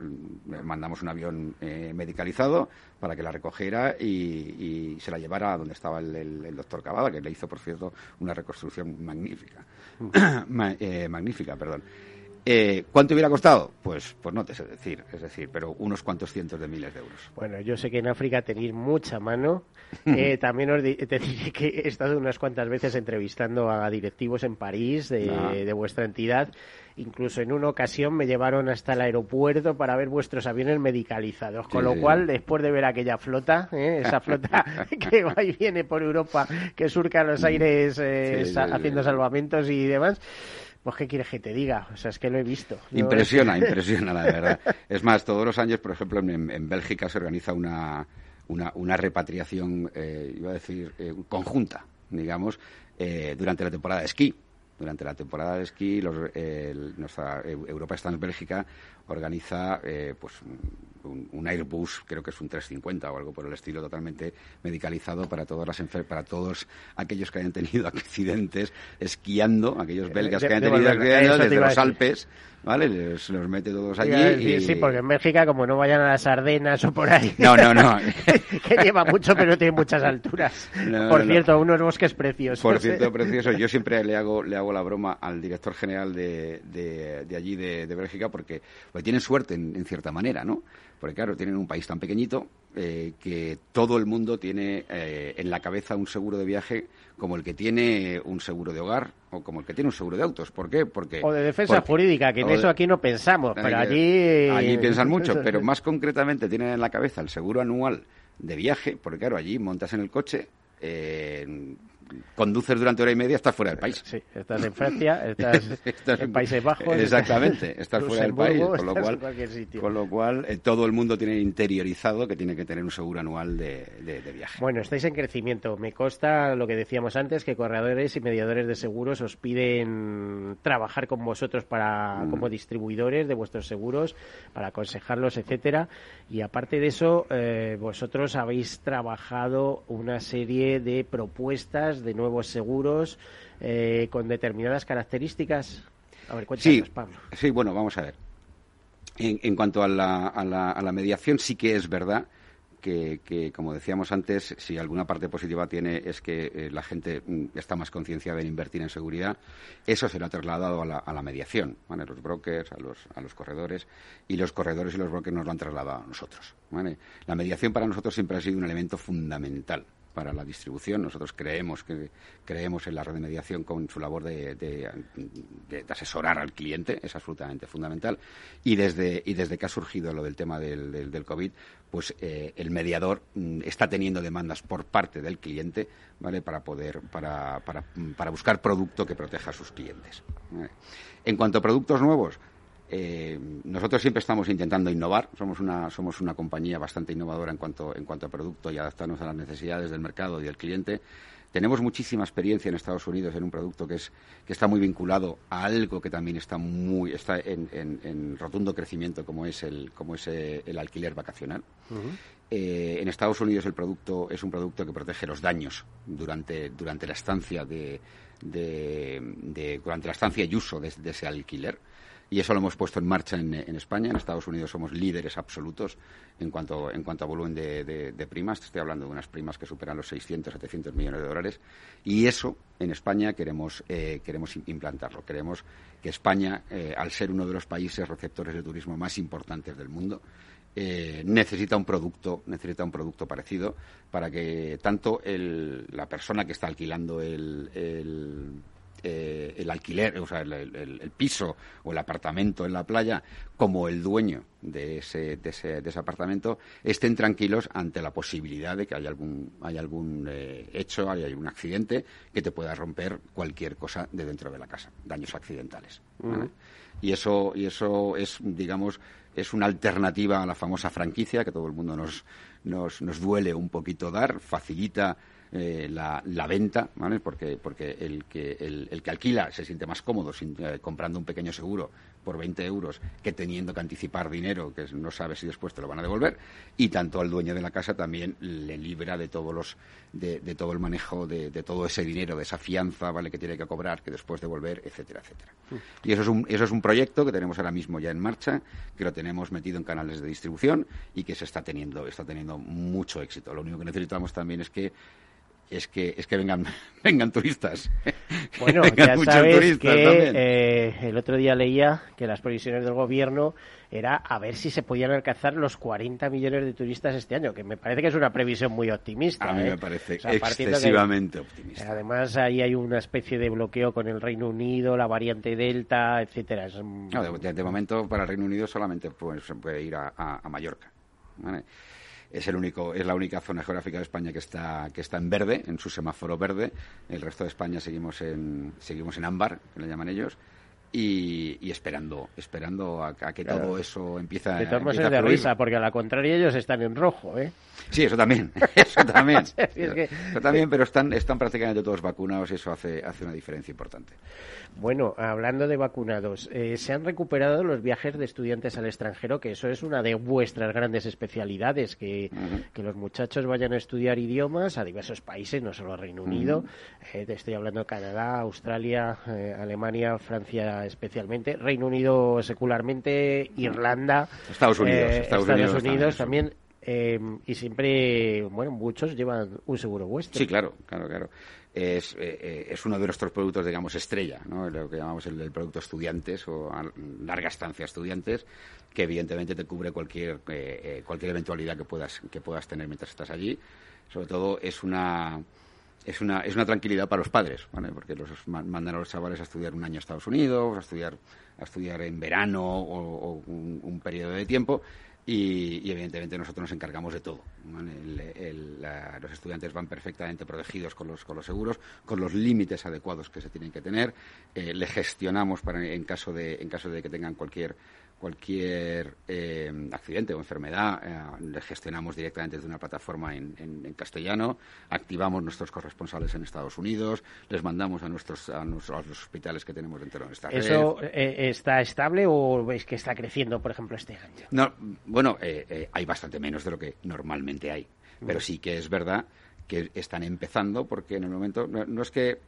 mandamos un avión eh, medicalizado para que la recogiera y, se la llevara a donde estaba el, doctor Cavada, que le hizo, por cierto, una reconstrucción magnífica. Mm. magnífica, perdón. Eh, ¿Cuánto hubiera costado? Pues, pues no te sé decir, es decir, pero unos cuantos cientos de miles de euros. Bueno, yo sé que en África tenéis mucha mano. Eh, también os te diré que he estado unas cuantas veces entrevistando a directivos en París de, ah. vuestra entidad. Incluso en una ocasión me llevaron hasta el aeropuerto para ver vuestros aviones medicalizados. Con lo cual, después de ver aquella flota, ¿eh? esa flota que va y viene por Europa, que surca los aires haciendo salvamentos y demás, pues, ¿qué quieres que te diga? O sea, es que lo he visto. Impresiona, impresiona, la verdad. Es más, todos los años, por ejemplo, en, Bélgica se organiza una, una, repatriación, eh, iba a decir, eh, conjunta, digamos, eh, durante la temporada de esquí durante la temporada de esquí, nuestra Europa está en Bélgica organiza eh, pues un, Airbus, creo que es un 350 o algo por el estilo, totalmente medicalizado para todas las para todos aquellos que hayan tenido accidentes esquiando, aquellos belgas que hayan tenido accidentes desde los Alpes, ¿vale? Les, los mete todos allí. y... Sí, porque en Bélgica, como no vayan a las Ardenas o por ahí. No, no, no. que lleva mucho, pero no tiene muchas alturas. por cierto, unos bosques preciosos. Por cierto, precioso. Yo siempre le hago, le hago la broma al director general de, de, allí, de, de Bélgica, porque pues tienen suerte en, cierta manera, ¿no? Porque claro, tienen un país tan pequeñito eh, que todo el mundo tiene eh, en la cabeza un seguro de viaje como el que tiene un seguro de hogar o como el que tiene un seguro de autos. ¿Por qué? Porque o de defensa jurídica, que en eso aquí no pensamos, pero allí allí piensan mucho, pero más concretamente tienen en la cabeza el seguro anual de viaje, porque claro, allí montas en el coche, eh, conduces durante hora y media, estás fuera del país. Sí, estás en Francia, estás, en Países Bajos. Exactamente, estás fuera del país, con lo cual, con lo cual eh, todo el mundo tiene interiorizado que tiene que tener un seguro anual de, viaje. Bueno, estáis en crecimiento. Me consta lo que decíamos antes, que corredores y mediadores de seguros os piden trabajar con vosotros para mm. como distribuidores de vuestros seguros, para aconsejarlos, etcétera. Y aparte de eso, eh, vosotros habéis trabajado una serie de propuestas de nuevos seguros eh, con determinadas características. A ver, sí, Pablo. Sí, bueno, vamos a ver. En, cuanto a la, a, la, mediación, sí que es verdad que, como decíamos antes, si alguna parte positiva tiene es que eh, la gente mm, está más concienciada en invertir en seguridad, eso será trasladado a la, a la mediación, ¿vale? los brokers, a los, a los corredores, y los corredores y los brokers nos lo han trasladado a nosotros. La mediación para nosotros siempre ha sido un elemento fundamental para la distribución. Nosotros creemos que creemos en la red de mediación con su labor de, asesorar al cliente, es absolutamente fundamental. Y desde, y desde que ha surgido lo del tema del, del, COVID, pues eh, el mediador mm, está teniendo demandas por parte del cliente, ¿vale? Para poder, para, para, para buscar producto que proteja a sus clientes. En cuanto a productos nuevos, eh, nosotros siempre estamos intentando innovar, somos una, somos una compañía bastante innovadora en cuanto, en cuanto a producto y adaptarnos a las necesidades del mercado y del cliente. Tenemos muchísima experiencia en Estados Unidos en un producto que, es, que está muy vinculado a algo que también está, muy, está en, rotundo crecimiento, como es el, como es eh, el alquiler vacacional. Eh, en Estados Unidos el producto es un producto que protege los daños durante, durante la estancia de, durante la estancia y uso de ese alquiler y eso lo hemos puesto en marcha en, España. En Estados Unidos somos líderes absolutos en cuanto, en cuanto a volumen de, primas. Estoy hablando de unas primas que superan los 600, 700 millones de dólares. Y eso en España queremos, eh, queremos implantarlo. Queremos que España, eh, al ser uno de los países receptores de turismo más importantes del mundo, eh, necesita un producto necesita un producto parecido para que tanto la persona que está alquilando el, eh, el alquiler, o sea, el, piso o el apartamento en la playa, como el dueño de ese, de ese, de ese apartamento, estén tranquilos ante la posibilidad de que haya algún, haya algún eh, hecho, haya algún accidente que te pueda romper cualquier cosa de dentro de la casa, daños accidentales. Y eso, y eso es, digamos, es una alternativa a la famosa franquicia que todo el mundo nos, nos, nos duele un poquito dar, facilita eh, la, la, venta, ¿vale? Porque, porque el, que, el, que alquila se siente más cómodo eh, comprando un pequeño seguro por 20 euros que teniendo que anticipar dinero que no sabe si después te lo van a devolver y tanto al dueño de la casa también le libra de todos los de, todo el manejo de, todo ese dinero de esa fianza vale que tiene que cobrar que después devolver etcétera etcétera mm. y eso es un eso es un proyecto que tenemos ahora mismo ya en marcha que lo tenemos metido en canales de distribución y que se está teniendo está teniendo mucho éxito lo único que necesitamos también es que es que es que vengan vengan turistas. Bueno, ya sabes que eh, el otro día leía que las previsiones del gobierno era a ver si se podían alcanzar los 40 millones de turistas este año, que me parece que es una previsión muy optimista. A mí ¿eh? me parece excesivamente optimista. Además, ahí hay una especie de bloqueo con el Reino Unido, la variante Delta, etcétera. de, momento, para el Reino Unido solamente pues, se puede ir a, a Mallorca. ¿vale? Es el único es la única zona geográfica de España que está que está en verde en su semáforo verde. El resto de España seguimos en seguimos en ámbar que le llaman ellos y, esperando esperando a, que todo eso empiece a de todas maneras de risa porque a la contraria ellos están en rojo eh sí eso también eso también. Eso también pero están están prácticamente todos vacunados y eso hace hace una diferencia importante. Bueno, hablando de vacunados, eh, se han recuperado los viajes de estudiantes al extranjero, que eso es una de vuestras grandes especialidades, que, los muchachos vayan a estudiar idiomas a diversos países, no solo a Reino Unido, eh, te estoy hablando de Canadá, Australia, eh, Alemania, Francia especialmente, Reino Unido secularmente, Irlanda, Estados Unidos, Estados, Unidos, también. y siempre, bueno, muchos llevan un seguro vuestro. Sí, claro, claro, claro es, eh, eh, es uno de nuestros productos, digamos, estrella, ¿no? lo que llamamos el, producto estudiantes o larga estancia estudiantes, que evidentemente te cubre cualquier, eh, cualquier eventualidad que puedas, que puedas tener mientras estás allí. Sobre todo es una, es una, es una tranquilidad para los padres, porque los mandan a los chavales a estudiar un año a Estados Unidos, a estudiar, a estudiar en verano o, un, un periodo de tiempo y, evidentemente nosotros nos encargamos de todo. los estudiantes van perfectamente protegidos con los, con los seguros, con los límites adecuados que se tienen que tener. Eh, le gestionamos para, en, caso de, en caso de que tengan cualquier cualquier eh, accidente o enfermedad eh, le gestionamos directamente desde una plataforma en, castellano, activamos nuestros corresponsales en Estados Unidos, les mandamos a nuestros a, los hospitales que tenemos dentro de nuestra ¿Eso eh, está estable o veis que está creciendo, por ejemplo, este año? No, bueno, hay bastante menos de lo que normalmente hay, pero sí que es verdad que están empezando porque en el momento no, es que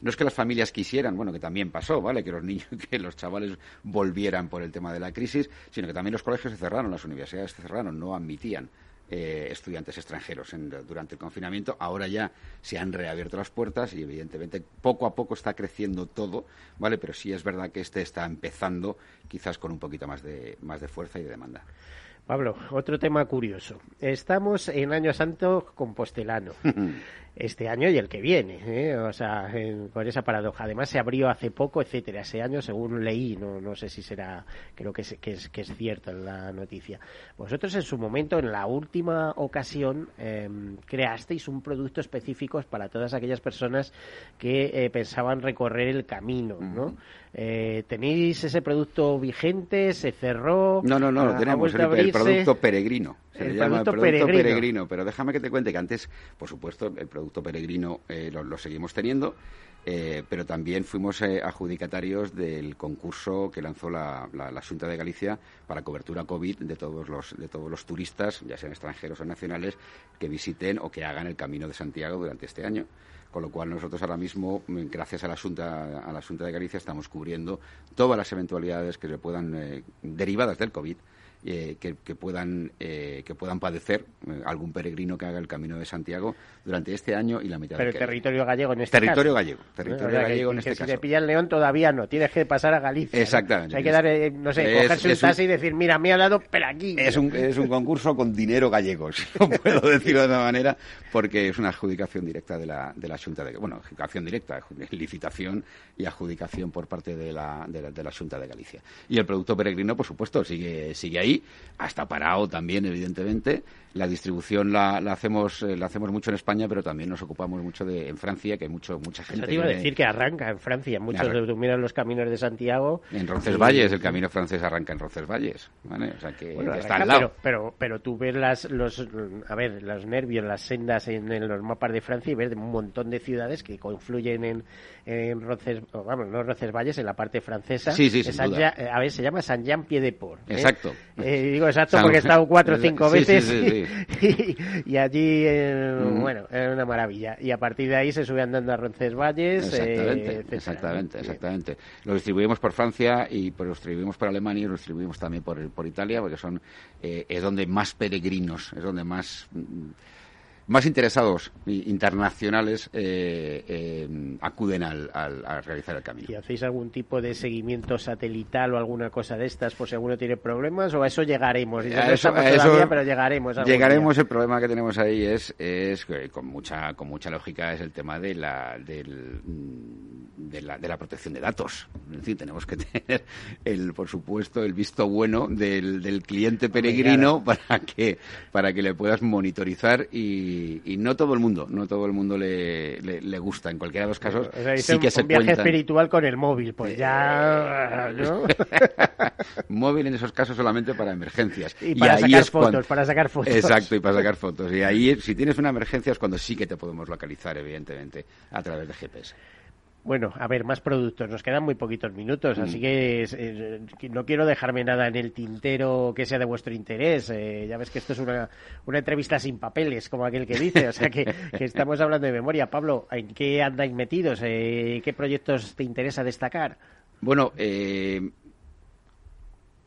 no es que las familias quisieran, bueno, que también pasó, ¿vale? Que los niños, que los chavales volvieran por el tema de la crisis, sino que también los colegios se cerraron, las universidades se cerraron, no admitían eh, estudiantes extranjeros durante el confinamiento. Ahora ya se han reabierto las puertas y evidentemente poco a poco está creciendo todo, ¿vale? Pero sí es verdad que este está empezando quizás con un poquito más de, más de fuerza y de demanda. Pablo, otro tema curioso. Estamos en Año Santo compostelano. este año y el que viene, ¿eh? o sea, con esa paradoja. Además, se abrió hace poco, etcétera. Ese año, según leí, no, no sé si será, creo que es, que es, que es cierto en la noticia. Vosotros, en su momento, en la última ocasión, em, creasteis un producto específico para todas aquellas personas que eh, pensaban recorrer el camino, ¿no? Eh, ¿Tenéis ese producto vigente? ¿Se cerró? No, no, no, ¿Ha- ha tenemos el, producto peregrino. Se El le llama producto producto peregrino. peregrino. Pero déjame que te cuente que antes, por supuesto, el producto peregrino eh, lo, lo seguimos teniendo. eh, pero también fuimos eh, adjudicatarios del concurso que lanzó la, la, la Junta de Galicia para cobertura COVID de todos los de todos los turistas, ya sean extranjeros o nacionales, que visiten o que hagan el Camino de Santiago durante este año. Con lo cual nosotros ahora mismo, mm, gracias a la Junta, a la Junta de Galicia, estamos cubriendo todas las eventualidades que se puedan derivadas del COVID eh, que, puedan eh, que puedan padecer eh, algún peregrino que haga el Camino de Santiago durante este año y la mitad Pero del territorio gallego en este Territorio caso. gallego, territorio O sea, que- gallego en que este si te pilla el león todavía no, tienes que pasar a Galicia. ¿no? Exactamente. O sea, hay que dar, eh, no sé, Es- cogerse es un taxi y decir, mira, me ha dado, pero aquí. Es un, es un concurso con dinero gallego, si no puedo decirlo de otra manera, porque es una adjudicación directa de la, de la Junta de Bueno, adjudicación directa, licitación y adjudicación por parte de la, de la, de la Junta de Galicia. Y el producto peregrino, por supuesto, sigue, sigue ahí, hasta parado también, evidentemente. La distribución la, la hacemos eh, la hacemos mucho en España, pero también nos ocupamos mucho de en Francia, que hay mucho, mucha gente. Eso te iba a decir que arranca en Francia. Muchos miran los caminos de Santiago. En y- Roncesvalles, el camino francés arranca en Roncesvalles, ¿vale? O sea que, Bueno, está arranca, al lado. Pero, pero, pero tú ves las, los, a ver, los nervios, las sendas en, en los mapas de Francia y ves un montón de ciudades que confluyen en, en Roces, o vamos, no Roncesvalles, en la parte francesa. Sí, sí, San eh, a ver, se llama San Jean Pied de Port. ¿eh? Exacto. Eh, digo exacto San- porque he estado cuatro o cinco Sí, sí, veces sí, y, y allí, eh, Mm. bueno, es una maravilla. Y a partir de ahí se sube andando a Roncesvalles. eh, Exactamente, etcétera. exactamente, exactamente. Lo distribuimos por Francia y pues, lo distribuimos por Alemania y lo distribuimos también por, por Italia, porque son eh, es donde más peregrinos, es donde más mm, más interesados internacionales eh, eh, acuden al, al- a realizar el camino. ¿Y hacéis algún tipo de seguimiento satelital o alguna cosa de estas por si alguno tiene problemas? ¿O a eso llegaremos? Y A eso- a eso todavía, pero llegaremos. Llegaremos. día. El problema que tenemos ahí es, es con mucha con mucha lógica es el tema de la del, mm, de la, de la protección de datos. Es decir, tenemos que tener el por supuesto el visto bueno del, del cliente peregrino para que para que le puedas monitorizar y, y no todo el mundo no todo el mundo le, le, le gusta. En cualquiera de los casos O sea, sí un, que se un viaje cuentan. espiritual con el móvil, pues ya... ¿no? móvil en esos casos solamente para emergencias. Y para ahí sacar es cuando- fotos, para sacar fotos. Exacto, y para sacar fotos. Y ahí, si tienes una emergencia, es cuando sí que te podemos localizar, evidentemente, a través de GPS. Bueno, a ver, más productos. Nos quedan muy poquitos minutos, Mm. así que eh, no quiero dejarme nada en el tintero que sea de vuestro interés. Eh, ya ves que esto es una, una entrevista sin papeles, como aquel que dice. O sea, que, que estamos hablando de memoria. Pablo, ¿en qué andáis metidos? Eh, ¿Qué proyectos te interesa destacar? Bueno, eh,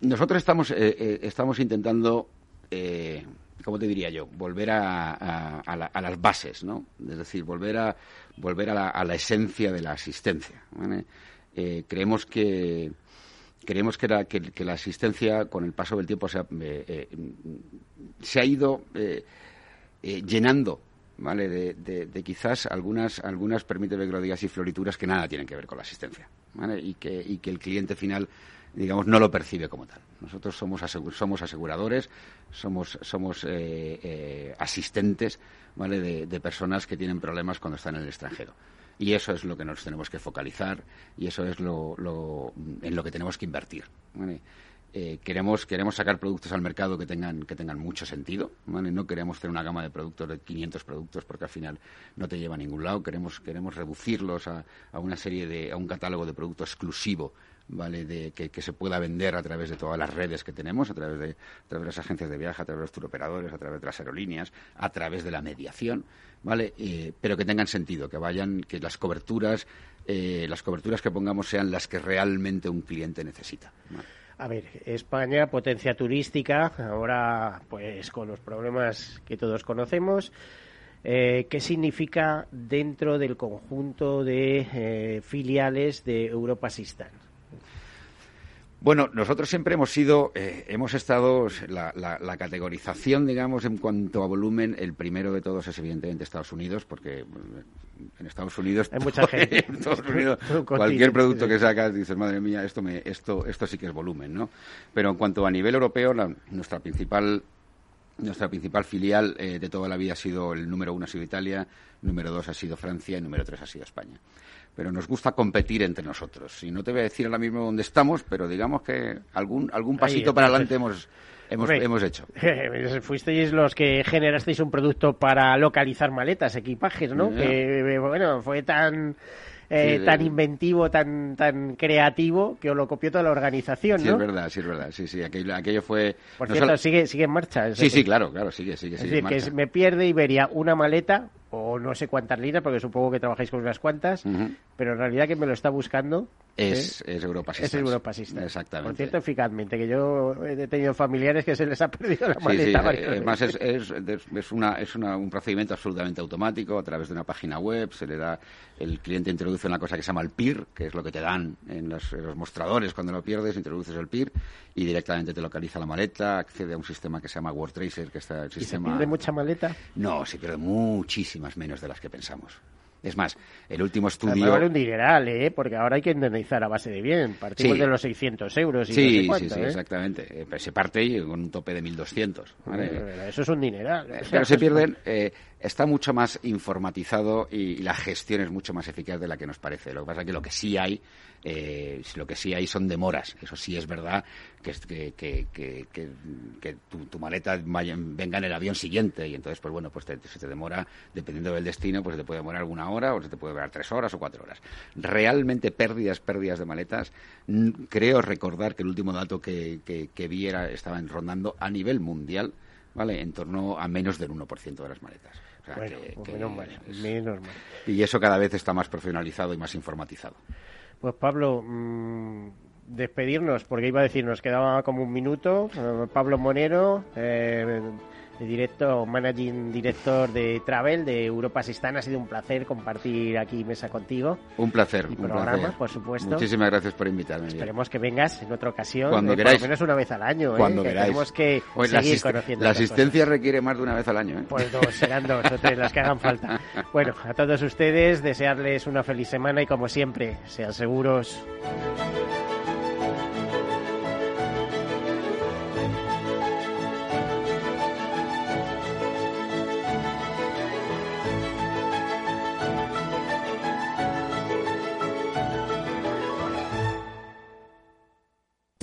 nosotros estamos, estamos intentando, eh, ¿cómo te diría yo? Volver a, a- a la- a las bases, ¿no? Es decir, volver a, volver a la, a la esencia de la asistencia. Eh, creemos que creemos que la, que, la asistencia con el paso del tiempo se ha, eh, eh, se ha ido llenando ¿vale? De, de- quizás algunas, algunas, permíteme que lo diga así, florituras que nada tienen que ver con la asistencia. Y que, y que el cliente final, digamos, no lo percibe como tal. Nosotros somos, asegu- somos aseguradores, somos, somos eh, eh, asistentes, ¿vale? De, de personas que tienen problemas cuando están en el extranjero. Y eso es lo que nos tenemos que focalizar y eso es lo, lo- en lo que tenemos que invertir. ¿vale? Eh, queremos, queremos sacar productos al mercado que tengan, que tengan mucho sentido. ¿vale? No queremos tener una gama de productos de 500 productos porque al final no te lleva a ningún lado. Queremos, queremos reducirlos a, a una serie de, a un catálogo de producto exclusivo. ¿Vale? De, que, que se pueda vender a través de todas las redes que tenemos, a través, de, a través de las agencias de viaje, a través de los turoperadores, a través de las aerolíneas, a través de la mediación, ¿vale? Eh, pero que tengan sentido, que vayan, que las coberturas, eh, las coberturas que pongamos sean las que realmente un cliente necesita. A ver, España, potencia turística, ahora pues con los problemas que todos conocemos. Eh, ¿Qué significa dentro del conjunto de eh, filiales de Europa Assistant? Bueno, nosotros siempre hemos sido, eh, hemos estado, la, la- la categorización, digamos, en cuanto a volumen, el primero de todos es evidentemente Estados Unidos, porque en Estados Unidos, Hay mucha gente. en Estados Unidos, cualquier producto que sacas, dices, madre mía, esto, me, esto, esto sí que es volumen, ¿no? Pero en cuanto a nivel europeo, la- nuestra principal Nuestra principal filial eh, de toda la vida ha sido el número uno ha sido Italia, número dos ha sido Francia y número tres ha sido España. Pero nos gusta competir entre nosotros. Y no te voy a decir ahora mismo dónde estamos, pero digamos que algún, algún pasito Ahí, para adelante hemos, hemos, hemos hecho. Fuisteis los que generasteis un producto para localizar maletas, equipajes, ¿no? Ya. Que, eh, bueno, fue tan... eh, Sí, tan inventivo, tan tan creativo, que os lo copió toda la organización, Sí, ¿no? es verdad, sí, es verdad. Sí, sí, aquello, aquello fue... Por no cierto, solo- sigue, sigue en marcha. Sí, sí, claro, claro, sigue, sigue, Es sigue en decir, que marcha. es- me pierde Iberia una maleta, o no sé cuántas líneas, porque supongo que trabajáis con unas cuantas, pero en realidad que me lo está buscando Es, ¿eh? es Europa es Systems. Europa Systems. Exactamente. Por cierto, eficazmente, que yo he tenido familiares que se les ha perdido la Sí, sí, maleta. varias eh, veces. además es, es, es- una, es una- un procedimiento absolutamente automático a través de una página web, se le da, el cliente introduce una cosa que se llama el PIR, que es lo que te dan en los, en los mostradores cuando lo pierdes, introduces el PIR y directamente te localiza la maleta, accede a un sistema que se llama Word Tracer, que está el ¿Y se sistema... pierde mucha maleta? No, se pierde muchísimas menos de las que pensamos. Es más, el último estudio... vale un dineral, ¿eh? Porque ahora hay que indemnizar a base de bien. Partimos Sí. de los 600 euros y Sí, no sé sí, cuánto, sí, ¿eh? exactamente. Eh, pues se parte con un tope de 1.200. ¿vale? Eh, Eso es un dineral. sea, Pero se pierden, eh, está mucho más informatizado y, la gestión es mucho más eficaz de la que nos parece. Lo que pasa es que lo que sí hay, eh, lo que sí hay son demoras. Eso sí es verdad que, que, que, que, tu, tu maleta venga en el avión siguiente y entonces, pues bueno, pues te- se te demora, dependiendo del destino, pues se te puede demorar una hora o se te puede demorar tres horas o cuatro horas. Realmente pérdidas, pérdidas de maletas, creo recordar que el último dato que, que, vi era, rondando a nivel mundial, ¿vale? En torno a menos del 1% de las maletas. O sea, Bueno, que- pues que menos mal, es- menos mal. Y eso cada vez está más profesionalizado y más informatizado. Pues Pablo, mm, despedirnos, porque iba a decir, nos quedaba como un minuto. Eh, Pablo Monero, eh, directo, managing director de Travel de Europa Sistán. Ha sido un placer compartir aquí mesa contigo. Un placer, Y un programa, placer. por supuesto. Muchísimas gracias por invitarme. Esperemos que vengas en otra ocasión. Cuando eh, queráis. Por lo menos una vez al año. eh, Cuando que queráis. Tenemos que la seguir asist- conociendo La cosas. asistencia requiere más de una vez al año. ¿eh? Pues dos, serán dos o tres las que hagan falta. Bueno, a todos ustedes desearles una feliz semana y como siempre, sean seguros.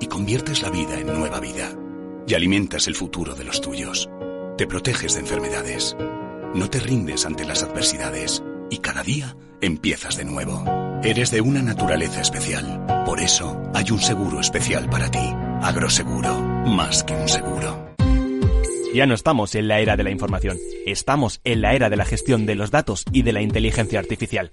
y conviertes la vida en nueva vida. Y alimentas el futuro de los tuyos. Te proteges de enfermedades. No te rindes ante las adversidades. Y cada día empiezas de nuevo. Eres de una naturaleza especial. Por eso hay un seguro especial para ti. Agroseguro. Más que un seguro. Ya no estamos en la era de la información, estamos en la era de la gestión de los datos y de la inteligencia artificial.